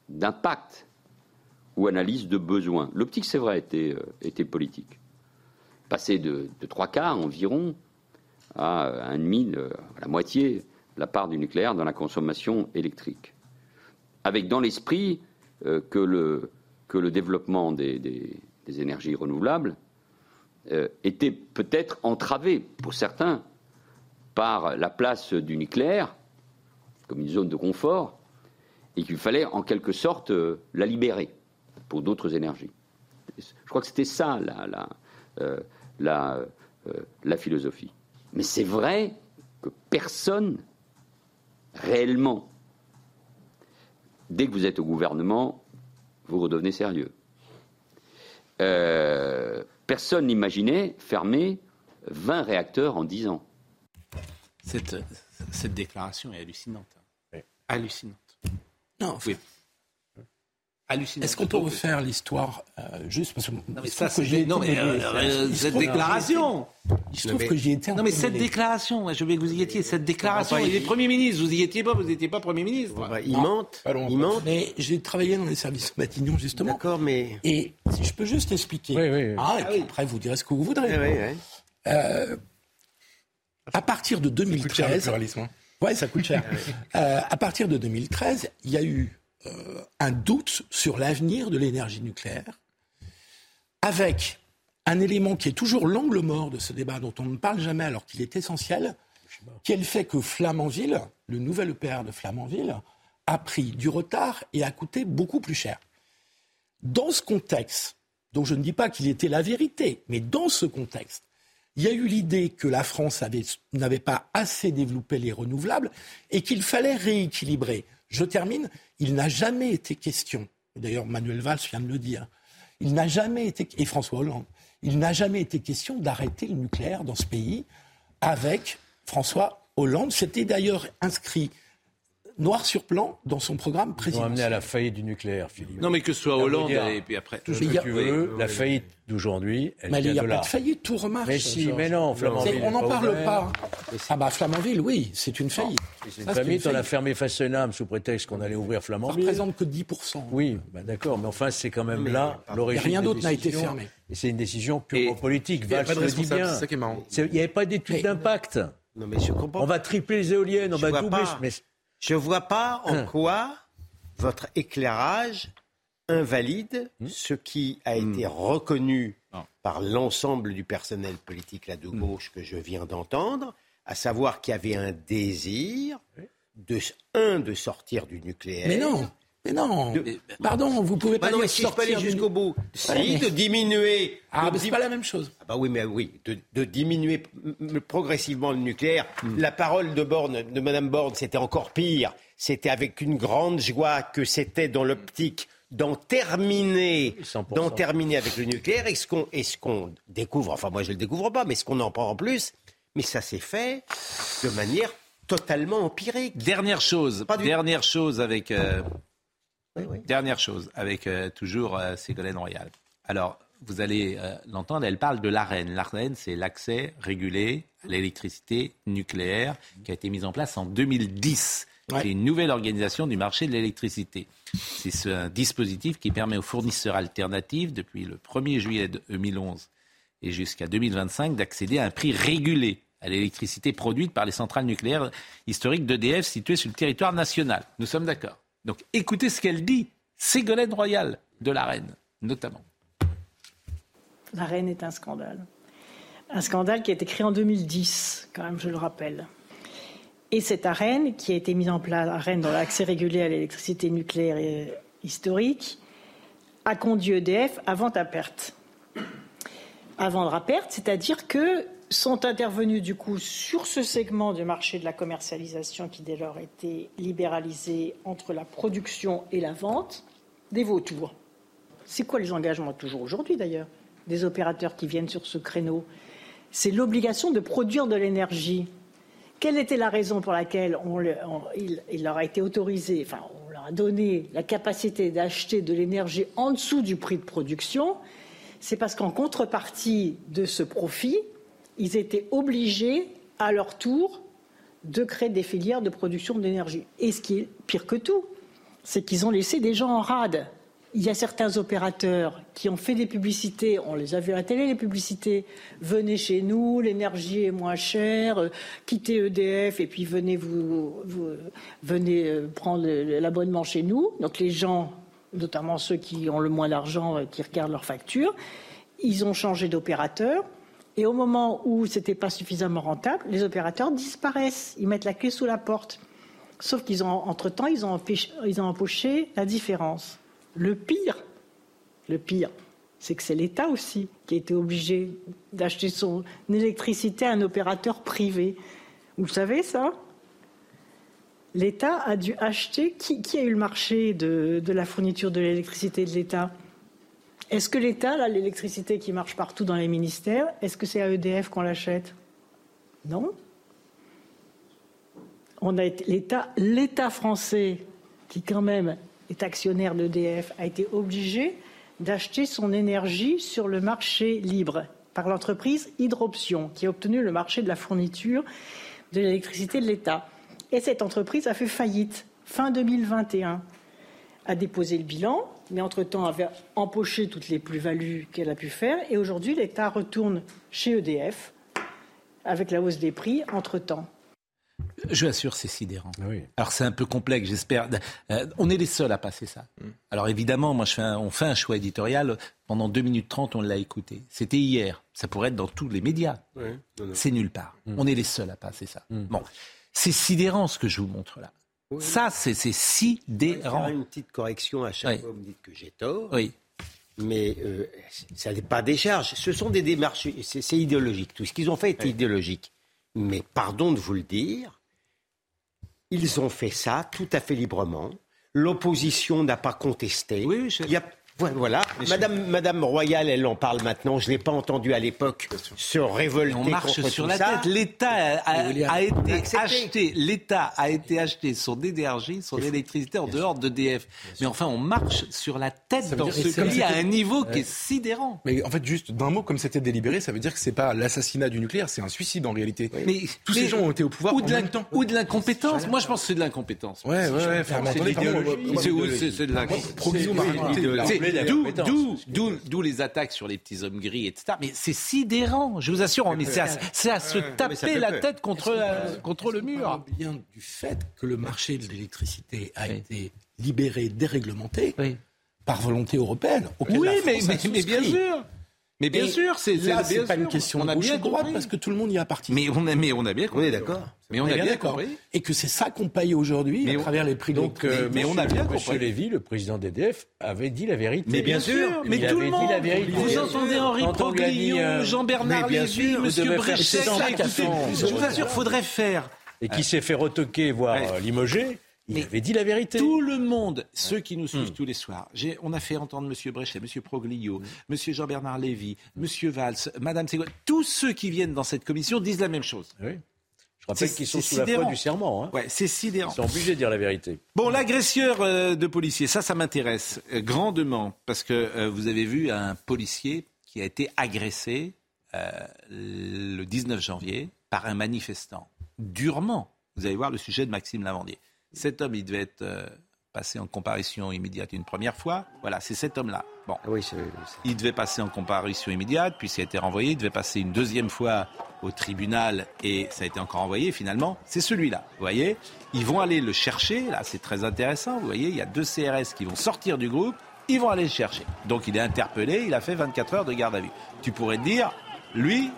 d'impact ou analyse de besoin. L'optique, c'est vrai, était, euh, était politique. Passer de, trois quarts environ à un demi, à la moitié, la part du nucléaire dans la consommation électrique. Avec dans l'esprit euh, que, le, que le développement des, des, énergies renouvelables était peut-être entravé pour certains par la place du nucléaire comme une zone de confort et qu'il fallait en quelque sorte euh, la libérer pour d'autres énergies. Je crois que c'était ça la, euh, euh, la philosophie. Mais c'est vrai que personne réellement, dès que vous êtes au gouvernement, vous redevenez sérieux. Personne n'imaginait fermer 20 réacteurs en 10 ans. Cette, cette déclaration est hallucinante. Hallucinante. Non, oui. Est-ce qu'on peut refaire l'histoire euh, juste parce que non, mais ça, que j'ai non mais euh, euh, cette déclaration. Il se trouve que j'y étais. Non mais cette déclaration, je veux que vous y étiez. Cette déclaration, il est premier ministre. Vous y étiez pas, vous n'étiez pas premier ministre. Il mente. Il mente. Mais j'ai travaillé dans les services Matignon justement. D'accord, mais et si je peux juste expliquer. Oui, oui, ah, et puis après vous direz ce que vous voudrez. Oui, oui, euh, à partir de 2013, ça coûte cher, ouais, ça coûte cher. <laughs> euh, à partir de 2013, il y a eu euh, un doute sur l'avenir de l'énergie nucléaire, avec un élément qui est toujours l'angle mort de ce débat, dont on ne parle jamais alors qu'il est essentiel, qui est le fait que Flamanville, le nouvel EPR de Flamanville, a pris du retard et a coûté beaucoup plus cher. Dans ce contexte, dont je ne dis pas qu'il était la vérité, mais dans ce contexte, il y a eu l'idée que la France n'avait pas assez développé les renouvelables et qu'il fallait rééquilibrer. Je termine. Il n'a jamais été question, d'ailleurs Manuel Valls vient de le dire, il n'a jamais été, et François Hollande, il n'a jamais été question d'arrêter le nucléaire dans ce pays avec François Hollande. C'était d'ailleurs inscrit noir sur blanc dans son programme présidentiel. Ils ont amené à la faillite du nucléaire, Philippe. Non, mais que ce soit Hollande et puis après. Tout ce que tu veux, la faillite d'aujourd'hui, elle mais vient il n'y a pas de faillite, tout remarche. Mais si, mais non, Flamanville. On n'en parle pas. Ah bah Flamanville, oui, c'est une faillite. C'est une faillite, on a fermé Fessenheim sous prétexte qu'on allait ouvrir Ça Flamanville. représente que 10%. Oui, bah d'accord, mais enfin, c'est quand même là l'origine. rien d'autre n'a été fermé. Et c'est une décision purement politique. Il n'y a Valls pas de le dit bien. c'est ça qui est marrant. C'est- Il n'y avait pas d'étude d'impact. Non, mais je comprends. On va tripler les éoliennes, on va doubler. Mais Je ne vois pas en Hein. quoi votre éclairage invalide Hmm. ce qui a été reconnu par l'ensemble du personnel politique là de Hmm. gauche que je viens d'entendre, à savoir qu'il y avait un désir de un de sortir du nucléaire. Mais non, mais non. De- Pardon, vous pouvez Bah pas non, dire si sortir jusqu'au bout, si, Ouais, mais- de diminuer. Ah, c'est dim- pas la même chose. Ah bah oui, mais oui, de, de diminuer progressivement le nucléaire. La parole de Borne, de Madame Borne, c'était encore pire. C'était avec une grande joie que c'était dans l'optique d'en terminer, 100%. d'en terminer avec le nucléaire. Et ce qu'on, et ce qu'on découvre, enfin moi je le découvre pas, mais ce qu'on en prend en plus, mais ça s'est fait de manière totalement empirique. Dernière chose, Pas du- dernière chose avec, euh, Oui, oui. dernière chose avec euh, toujours euh, Ségolène Royal. Alors, vous allez euh, l'entendre, elle parle de l'AREN. L'AREN, c'est l'accès régulé à l'électricité nucléaire qui a été mise en place en 2010. Ouais. C'est une nouvelle organisation du marché de l'électricité. C'est ce un dispositif qui permet aux fournisseurs alternatifs, depuis le 1er juillet 2011 et jusqu'à 2025, d'accéder à un prix régulé à l'électricité produite par les centrales nucléaires historiques d'EDF situées sur le territoire national. Nous sommes d'accord. Donc écoutez ce qu'elle dit, Ségolène Royal de la Reine, notamment. La reine est un scandale. Un scandale qui a été créé en 2010, quand même, je le rappelle. Et cette arène, qui a été mise en place, arène dans l'accès régulé à l'électricité nucléaire historique, a conduit EDF à vente à perte. À vendre à perte, c'est-à-dire que sont intervenus du coup sur ce segment du marché de la commercialisation qui dès lors était libéralisé entre la production et la vente, des vautours. C'est quoi les engagements toujours aujourd'hui d'ailleurs des opérateurs qui viennent sur ce créneau? C'est l'obligation de produire de l'énergie. Quelle était la raison pour laquelle on il, il leur a été autorisé, enfin on leur a donné la capacité d'acheter de l'énergie en dessous du prix de production? C'est parce qu'en contrepartie de ce profit, ils étaient obligés à leur tour de créer des filières de production d'énergie. Et ce qui est pire que tout, c'est qu'ils ont laissé des gens en rade. Il y a certains opérateurs qui ont fait des publicités, on les a vus à la télé, les publicités. Venez chez nous, l'énergie est moins chère, euh, quittez EDF et puis venez, vous, vous- venez euh, prendre l'abonnement chez nous. Donc les gens, notamment ceux qui ont le moins d'argent, euh, qui regardent leurs factures, ils ont changé d'opérateur. Et au moment où ce n'était pas suffisamment rentable, les opérateurs disparaissent. Ils mettent la clé sous la porte. Sauf qu'ils ont, entre-temps, ils ont, empêché- ils ont empoché la différence. Le pire, le pire, c'est que c'est l'État aussi qui a été obligé d'acheter son électricité à un opérateur privé. Vous savez ça? L'État a dû acheter. Qui, a eu le marché de la fourniture de l'électricité de l'État? Est-ce que l'État, là, l'électricité qui marche partout dans les ministères, est-ce que c'est à EDF qu'on l'achète? Non. L'État, l'État français, qui quand même est actionnaire d'EDF, a été obligé d'acheter son énergie sur le marché libre par l'entreprise Hydroption, qui a obtenu le marché de la fourniture de l'électricité de l'État. Et cette entreprise a fait faillite fin 2021, a déposé le bilan, mais entre-temps avait empoché toutes les plus-values qu'elle a pu faire. Et aujourd'hui, l'État retourne chez EDF avec la hausse des prix entre-temps. Je vous assure, c'est sidérant. Ah oui. Alors c'est un peu complexe, j'espère. Euh, on est les seuls à passer ça. Alors évidemment, moi, je fais un- on fait un choix éditorial. Pendant 2 minutes 30, on l'a écouté. C'était hier. Ça pourrait être dans tous les médias. C'est nulle part. On est les seuls à passer ça. Bon, c'est sidérant ce que je vous montre là. Ça, c'est sidérant. Faire une petite correction à chaque Oui. fois, vous me dites que j'ai tort. Oui. Mais euh, ça n'est pas des charges. Ce sont des démarches. C'est idéologique. Tout ce qu'ils ont fait est idéologique. Mais pardon de vous le dire, Ils ont fait ça tout à fait librement. L'opposition n'a pas contesté. Oui, oui, Il y a voilà. Madame, Madame Royal, elle en parle maintenant. Je ne l'ai pas entendu à l'époque se révolter On marche contre sur tout la ça. tête. L'État a, été acheté. L'État a été acheté son énergie, son électricité en dehors d'EDF. Mais enfin, on marche sur la tête dans ce pays à un niveau qui est sidérant. Mais en fait, juste d'un mot, comme c'était délibéré, ça veut dire que c'est pas l'assassinat du nucléaire, c'est un suicide en réalité. Mais tous mais- ces gens ont été au pouvoir ou de l'in- même temps. ou de l'incompétence. Moi, je pense que c'est de l'incompétence. Ouais, ouais, ouais. C'est de l'incompétence. D'où- les attaques sur les petits hommes gris, etc. Mais c'est sidérant, je vous assure. C'est à, c'est à se taper la tête contre, euh, contre le mur. bien du fait que le marché de l'électricité a été libéré, déréglementé par volonté européenne. Oui, mais, bien sûr. Mais bien Et sûr, c'est là, c'est bien pas une question on de a gauche bien droite compris. parce que tout le monde y a participé. Mais on a, mais on a bien compris. Mais on, a bien d'accord. compris. Et que c'est ça qu'on paye aujourd'hui à travers les prix de Donc, euh, l'électricité. monsieur- Monsieur Lévy, le président d'EDF, avait dit la vérité. Mais bien sûr, mais il tout avait le dit monde. la vérité. Vous entendez Henri on a dit, Proglio, euh, Jean-Bernard mais bien Lévy, Monsieur façon. Je vous assure, faudrait faire. Et qui s'est fait retoquer, voire euh, limoger. Il avait dit la vérité. Tout le monde, ceux qui nous suivent tous les soirs, on a fait entendre M. Bréchet, M. Proglio, M. Jean-Bernard Lévy, M. Valls, Mme Séguin, tous ceux qui viennent dans cette commission disent la même chose. Oui. Je rappelle C'est- qu'ils sont sous la foi du serment. Hein. Ouais, c'est sidérant. Ils sont obligés de dire la vérité. Bon, l'agresseur euh, de policier, ça, ça m'intéresse euh, grandement parce que euh, vous avez vu un policier qui a été agressé le 19 janvier par un manifestant, durement. Vous allez voir le sujet de Maxime Lavandier. Cet homme, il devait être euh, passé en comparution immédiate une première fois. Voilà, c'est cet homme-là. Bon. Il devait passer en comparution immédiate, puis ça a été renvoyé. Il devait passer une deuxième fois au tribunal et ça a été encore envoyé. Finalement, c'est celui-là. Vous voyez Ils vont aller le chercher. Là, c'est très intéressant. Vous voyez, il y a deux CRS qui vont sortir du groupe. Ils vont aller le chercher. Donc, il est interpellé. Il a fait 24 heures de garde à vue. Tu pourrais te dire, lui,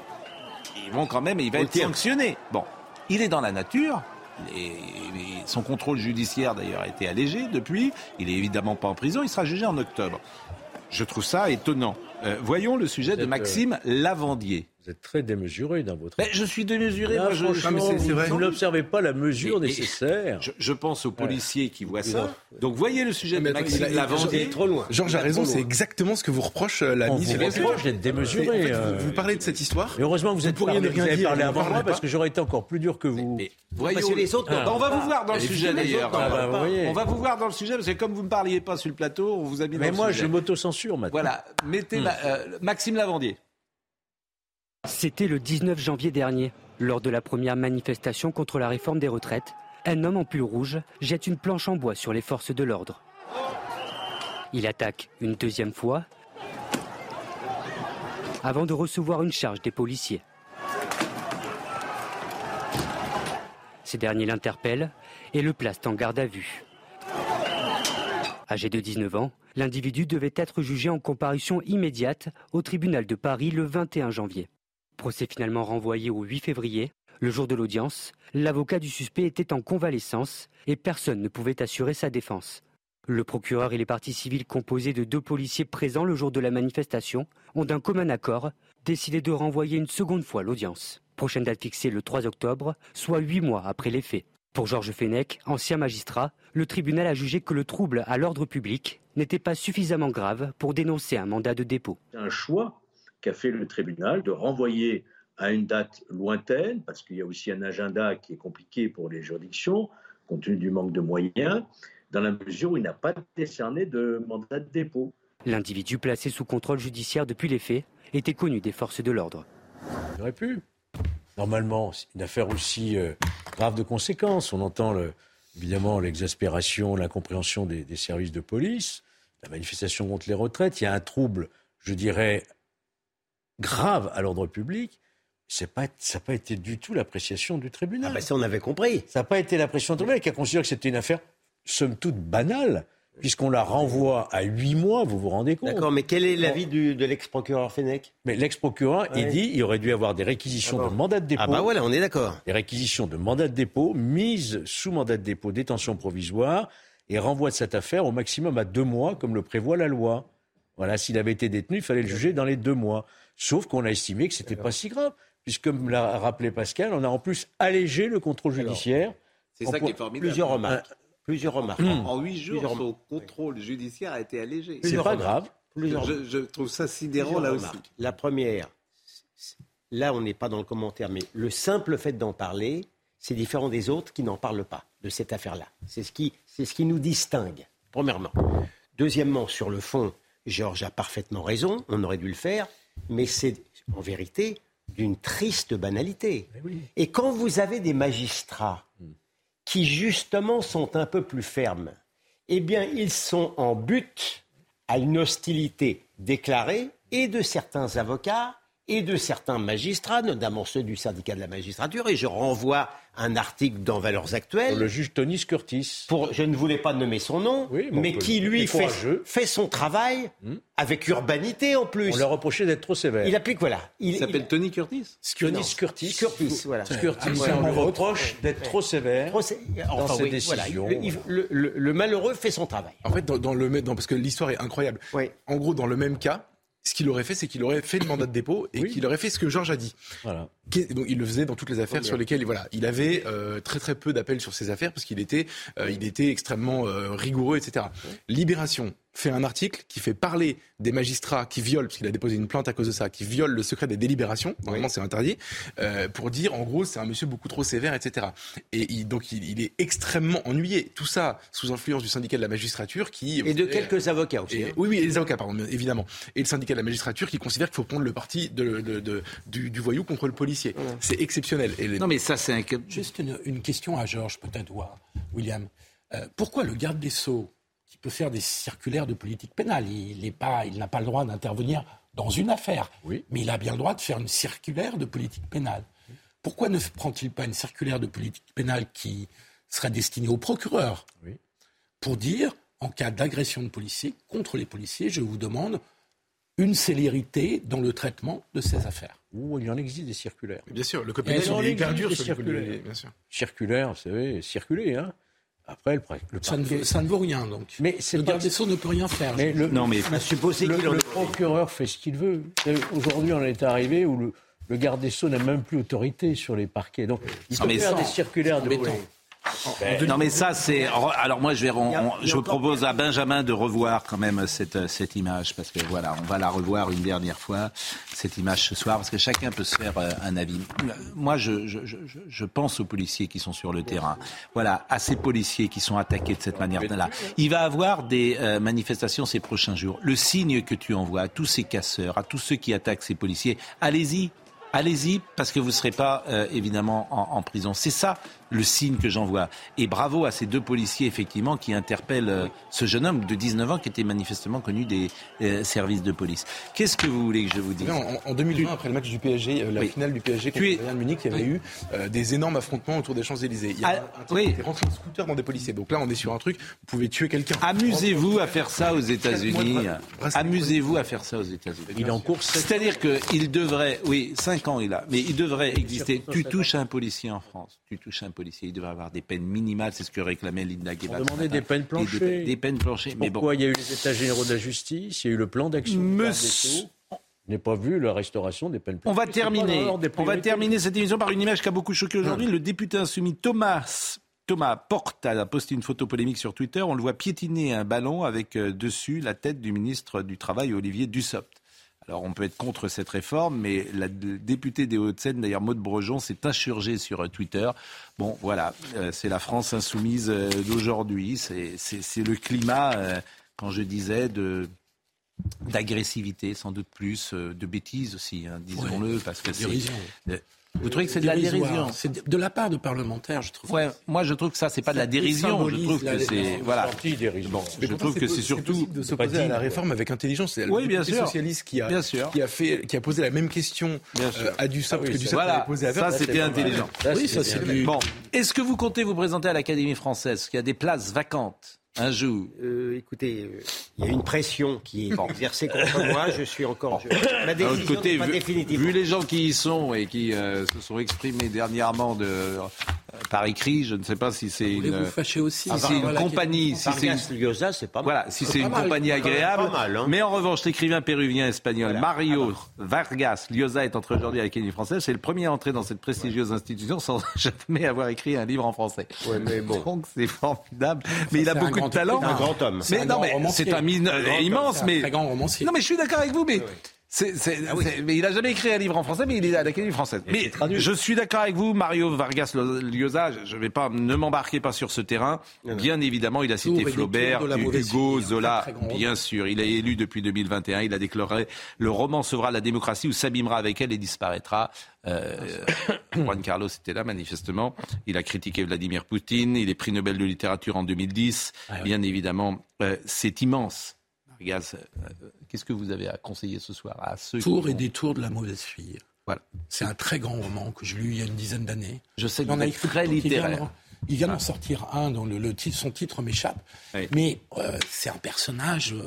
ils vont quand même, il va être sanctionné. Bon, il est dans la nature. Et, son contrôle judiciaire d'ailleurs a été allégé depuis. Il est évidemment pas en prison. Il sera jugé en octobre. Je trouve ça étonnant. Euh, voyons le sujet de êtes, euh, Maxime Lavandier. Vous êtes très démesuré dans votre. Ben, je suis démesuré. Là, moi, je, je- vous- vous n'observez pas la mesure Et- et- nécessaire. Je, je pense aux policiers qui voient ça. Donc voyez le sujet de Mais attends, Maxime il a- il- Lavandier. Georges a raison, c'est exactement ce que vous reproche euh, la On mise vous reproche d'être démesuré. En fait, euh. vous, vous parlez de cette histoire. Et heureusement que vous, êtes pourriez parlé, ne rien vous avez dire, parlé avant moi parce que j'aurais été encore plus dur que vous. Que le- les autres, Ah. on va vous voir dans le sujet d'ailleurs. Ah bah, voyez. On va vous voir dans le sujet parce que comme vous ne parliez pas sur le plateau, on vous a mis dans Mais moi, je m'auto-censure maintenant. Voilà, mettez ma- euh, Maxime Lavandier. C'était le 19 janvier dernier, lors de la première manifestation contre la réforme des retraites. Un homme en pull rouge jette une planche en bois sur les forces de l'ordre. Il attaque une deuxième fois avant de recevoir une charge des policiers. Ces derniers l'interpellent et le placent en garde à vue. Âgé de 19 ans, l'individu devait être jugé en comparution immédiate au tribunal de Paris le 21 janvier. Procès finalement renvoyé au 8 février. Le jour de l'audience, l'avocat du suspect était en convalescence et personne ne pouvait assurer sa défense. Le procureur et les parties civiles composées de deux policiers présents le jour de la manifestation ont d'un commun accord décidé de renvoyer une seconde fois l'audience. Prochaine date fixée le 3 octobre, soit huit mois après les faits. Pour Georges Fenech, ancien magistrat, le tribunal a jugé que le trouble à l'ordre public n'était pas suffisamment grave pour dénoncer un mandat de dépôt. Un choix qu'a fait le tribunal de renvoyer à une date lointaine, parce qu'il y a aussi un agenda qui est compliqué pour les juridictions, compte tenu du manque de moyens, dans la mesure où il n'a pas décerné de mandat de dépôt. L'individu placé sous contrôle judiciaire depuis les faits était connu des forces de l'ordre. Il aurait pu. Normalement, c'est une affaire aussi euh, grave de conséquences. On entend le- évidemment l'exaspération, l'incompréhension des, des services de police, la manifestation contre les retraites. Il y a un trouble, je dirais, grave à l'ordre public. C'est pas, ça n'a pas été du tout l'appréciation du tribunal. Ah bah ça, on avait compris. Ça n'a pas été l'appréciation du tribunal qui a considéré que c'était une affaire, somme toute, banale, puisqu'on la renvoie à huit mois, vous vous rendez compte D'accord, mais quel est l'avis de l'ex-procureur Fenech? Mais l'ex-procureur, il dit il aurait dû avoir des réquisitions de mandat de dépôt. Ah bah voilà, on est d'accord. Des réquisitions de mandat de dépôt, mise sous mandat de dépôt, détention provisoire, et renvoi de cette affaire au maximum à deux mois, comme le prévoit la loi. Voilà, s'il avait été détenu, il fallait le juger dans les deux mois. Sauf qu'on a estimé que c'était pas si grave, puisque comme l'a rappelé Pascal, on a en plus allégé le contrôle judiciaire. C'est ça qui est formidable. Plusieurs remarques. Plusieurs remarques. En huit jours, son contrôle judiciaire a été allégé. C'est pas grave. Je, je trouve ça sidérant là aussi. remarques. La première, là on n'est pas dans le commentaire, mais le simple fait d'en parler, c'est différent des autres qui n'en parlent pas de cette affaire-là. C'est ce, qui, c'est ce qui nous distingue, premièrement. Deuxièmement, sur le fond, Georges a parfaitement raison, on aurait dû le faire, mais c'est en vérité d'une triste banalité. Et quand vous avez des magistrats qui justement sont un peu plus fermes, eh bien ils sont en but à une hostilité déclarée et de certains avocats et de certains magistrats, notamment ceux du syndicat de la magistrature, et je renvoie un article dans Valeurs Actuelles. Le juge Tony Curtis. Pour, je ne voulais pas nommer son nom, Oui, mais qui lui fait, son travail avec urbanité en plus. On leur reprochait d'être trop sévère. Il applique, voilà. Il, Il s'appelle Tony Curtis Tony Curtis. Curtis, voilà. Curtis, on lui reproche d'être trop sévère Trop sé- dans enfin, ses oui, voilà. décisions. Le- il- le- le- le malheureux fait son travail. En fait, dans, dans le même- dans- parce que l'histoire est incroyable. En gros, dans le même cas, ce qu'il aurait fait, c'est qu'il aurait fait le mandat de dépôt et qu'il aurait fait ce que Georges a dit. Voilà. Donc, il le faisait dans toutes les affaires sur lesquelles, voilà, il avait euh, très très peu d'appels sur ces affaires parce qu'il était, euh, il était extrêmement euh, rigoureux, etc. Libération fait un article qui fait parler des magistrats qui violent, parce qu'il a déposé une plainte à cause de ça, qui violent le secret des délibérations, normalement c'est interdit, euh, pour dire en gros c'est un monsieur beaucoup trop sévère, etc. Et il- donc il, il est extrêmement ennuyé. Tout ça sous influence du syndicat de la magistrature qui Et de quelques avocats aussi. et- hein. oui, oui, et les avocats, pardon, évidemment. Et le syndicat de la magistrature qui considère qu'il faut prendre le parti de, de- de- du, du voyou contre le policier. C'est exceptionnel. Et les- Non, mais ça, c'est un. Juste une, une question à Georges, peut-être, ou à William. Euh, pourquoi le garde des Sceaux, qui peut faire des circulaires de politique pénale, il n'est pas, n'a pas le droit d'intervenir dans une affaire, mais il a bien le droit de faire une circulaire de politique pénale. Pourquoi ne prend-il pas une circulaire de politique pénale qui serait destinée au procureur pour dire, en cas d'agression de policiers contre les policiers, je vous demande une célérité dans le traitement de ces affaires? Ouh, il en existe des circulaires. Bien sûr, le copinage, il est hyper dur des sur le circulaires. les- bien sûr. Circulaire, vous savez, circuler, hein. Après, le, le Ça ne vaut- ça ne vaut rien, donc. Mais c'est Le garde des Sceaux ne peut rien faire. Mais le, Non, mais- On a supposé le, le procureur fait ce qu'il veut. Aujourd'hui, on est arrivé où le, le garde des Sceaux n'a même plus autorité sur les parquets. Donc, il peut faire des circulaires de. Ben, non mais ça c'est <laughs> alors moi je vais on- je propose à Benjamin de revoir quand même cette cette image parce que voilà on va la revoir une dernière fois cette image ce soir parce que chacun peut se faire euh, un avis. Moi je je, je, pense aux policiers qui sont sur le terrain. Voilà à ces policiers qui sont attaqués de cette manière-là. Il va avoir des euh, manifestations ces prochains jours. Le signe que tu envoies à tous ces casseurs, à tous ceux qui attaquent ces policiers, allez-y. Allez-y, parce que vous ne serez pas euh, évidemment en, en prison. C'est ça le signe que j'envoie. Et bravo à ces deux policiers, effectivement, qui interpellent euh, ce jeune homme de 19 ans qui était manifestement connu des euh, services de police. Qu'est-ce que vous voulez que je vous dise? En, en 2020, après le match du PSG, euh, la Oui. finale du PSG contre le Bayern Munich, il y avait Oui. eu euh, des énormes affrontements autour des Champs-Élysées. Il y a Ah, un type oui. qui était rentré en scooter dans des policiers. Donc là, on est sur un truc, vous pouvez tuer quelqu'un. Amusez-vous à faire ça aux États-Unis. Amusez-vous à faire ça aux États-Unis. Il est en cours sept C'est-à-dire qu'il devrait, oui, 5 ans il a, mais il devrait exister. Tu touches un policier en France, tu touches un policier, il devrait avoir des peines minimales, c'est ce que réclamait Linda Guevara. On demandait des peines planchées. Des, des peines planchées, mais bon. Pourquoi il y a eu les états généraux de la justice, il y a eu le plan d'action Monsieur-. Je n'ai pas vu la restauration des peines On va planchées. C'est pas terminer. On va terminer cette émission par une image qui a beaucoup choqué aujourd'hui. Le député insoumis Thomas. Thomas Porte a posté une photo polémique sur Twitter. On le voit piétiner un ballon avec euh, dessus la tête du ministre du Travail, Olivier Dussopt. Alors on peut être contre cette réforme, mais la députée des Hauts-de-Seine, d'ailleurs Maude Brejon, s'est insurgée sur euh, Twitter. Bon, voilà, euh, c'est la France insoumise euh, d'aujourd'hui. C'est- le climat, euh, quand je disais, de d'agressivité, sans doute plus, de bêtises aussi, hein, disons-le, parce que c'est. Vous trouvez que c'est de la dérision C'est de- la part de parlementaires, je trouve. Ouais, moi je trouve que ça c'est pas de la dérision, je trouve que c'est voilà. Bon, je trouve que c'est surtout de s'opposer à la réforme avec intelligence. C'est le Oui, bien sûr. socialiste qui a, Bien sûr. qui a fait, qui a posé la même question Bien sûr. euh, à Dussopt Ah oui, que Dussopt Voilà, posé à ça c'était intelligent. Oui, ça, c'est Bon, est-ce que vous comptez vous présenter à l'Académie française Parce qu'il y a des places vacantes un jour. Euh, écoutez, euh, il y a une pression qui est exercée contre moi. Je suis encore. je- Ma D'un autre décision côté, pas vu, définitive. vu les gens qui y sont et qui euh, se sont exprimés dernièrement de, euh, par écrit. Je ne sais pas si c'est une, vous aussi. si c'est une compagnie, si c'est une, c'est pas voilà, si c'est une mal. compagnie agréable. pas mal, hein. Mais en revanche, l'écrivain péruvien espagnol Mario Vargas Llosa est entré aujourd'hui à l'Académie française. C'est le premier à entrer dans cette prestigieuse institution sans <laughs> jamais avoir écrit un livre en français. Ouais, mais bon. Donc c'est formidable. Mais il a beaucoup de talent. Un grand homme. C'est Mais un non, mais c'est un Un immense. un Mais très grand romancier. non, mais je suis d'accord avec vous, mais. C'est- c'est- c'est- mais il n'a jamais écrit un livre en français, mais il est à l'Académie française. Mais je suis d'accord avec vous, Mario Vargas Llosa. Je ne vais pas, ne m'embarquer pas sur ce terrain. Bien évidemment, il a cité Flaubert, Hugo, Zola. Bien sûr, il est élu depuis 2021. Il a déclaré le roman sauvera la démocratie ou s'abîmera avec elle et disparaîtra. Euh, <coughs> Juan Carlos était là manifestement. Il a critiqué Vladimir Poutine. Il est prix Nobel de littérature en 2010. Bien évidemment, euh, c'est immense. Euh, qu'est-ce que vous avez à conseiller ce soir à ceux Tour qui et vont- détour de la mauvaise fille. Voilà. C'est un très grand roman que j'ai lu il y a une dizaine d'années. Je sais que vous a êtes écrit très d'autres. Il vient d'en- d'en sortir un dont le, le titre, son titre m'échappe. Oui. Mais euh, c'est un personnage euh,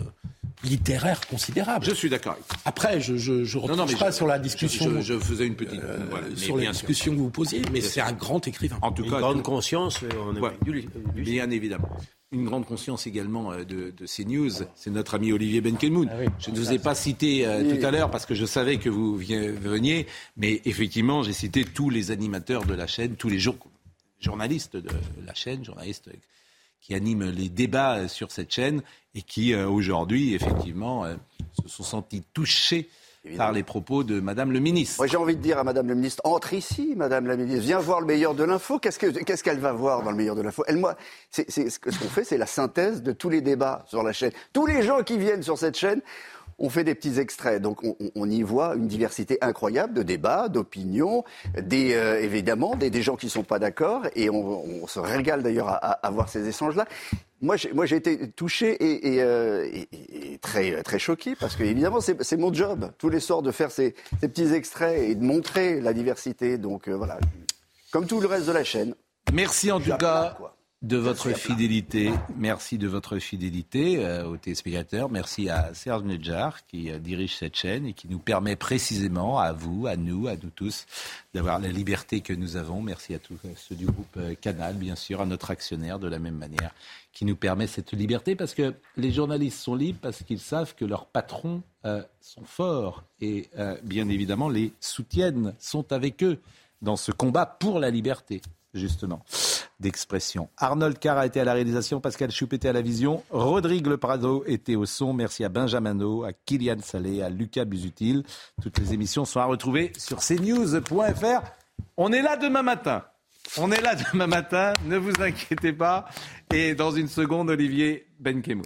littéraire considérable. Je suis d'accord. avec vous. Après, je ne je, retrouve Non, non, mais pas je- sur la discussion, Je, je faisais une petite. euh, voilà, sur la sûr. discussion que vous posiez, mais c'est un grand écrivain. En tout Une cas, grande tout- conscience, on a Ouais. du, du- Bien évidemment. Une grande conscience également de, de CNews, c'est notre ami Olivier Benkelmoun. Je ne vous ai pas cité euh, tout à l'heure parce que je savais que vous veniez, mais effectivement, j'ai cité tous les animateurs de la chaîne, tous les jour- journalistes de la chaîne, journalistes qui animent les débats sur cette chaîne et qui, euh, aujourd'hui, effectivement, euh, se sont sentis touchés par les propos de Madame le ministre. Moi, j'ai envie de dire à Madame le ministre, entre ici, Madame la ministre, viens voir le meilleur de l'info. Qu'est-ce que- qu'est-ce qu'elle va voir dans le meilleur de l'info? Elle, moi, c'est, ce qu'on fait, c'est la synthèse de tous les débats sur la chaîne. Tous les gens qui viennent sur cette chaîne, on fait des petits extraits. Donc, on, y voit une diversité incroyable de débats, d'opinions, des, euh, évidemment, des, des gens qui ne sont pas d'accord. Et on, on se régale d'ailleurs à, à- à voir ces échanges-là. Moi, j'ai, moi, j'ai été touché et, et, euh, et- et très, très choqué parce que, évidemment, c'est, mon job tous les soirs de faire ces, ces petits extraits et de montrer la diversité. Donc, euh, voilà, comme tout le reste de la chaîne. Merci en tout plat, cas. De votre fidélité. Merci de votre fidélité euh, aux téléspectateurs. Merci à Serge Nedjar qui euh, dirige cette chaîne et qui nous permet précisément, à vous, à nous, à nous tous, d'avoir la liberté que nous avons. Merci à tous ceux du groupe euh, Canal, bien sûr, à notre actionnaire de la même manière, qui nous permet cette liberté parce que les journalistes sont libres parce qu'ils savent que leurs patrons sont forts et bien évidemment les soutiennent, sont avec eux dans ce combat pour la liberté justement, d'expression. Arnold Carr a été à la réalisation, Pascal Choup était à la vision, Rodrigue Le Prado était au son. Merci à Benjamino, à Kylian Salé, à Lucas Busutil. Toutes les émissions sont à retrouver sur cnews.fr. On est là demain matin. On est là <laughs> demain matin, ne vous inquiétez pas. Et dans une seconde, Olivier Benkemoun.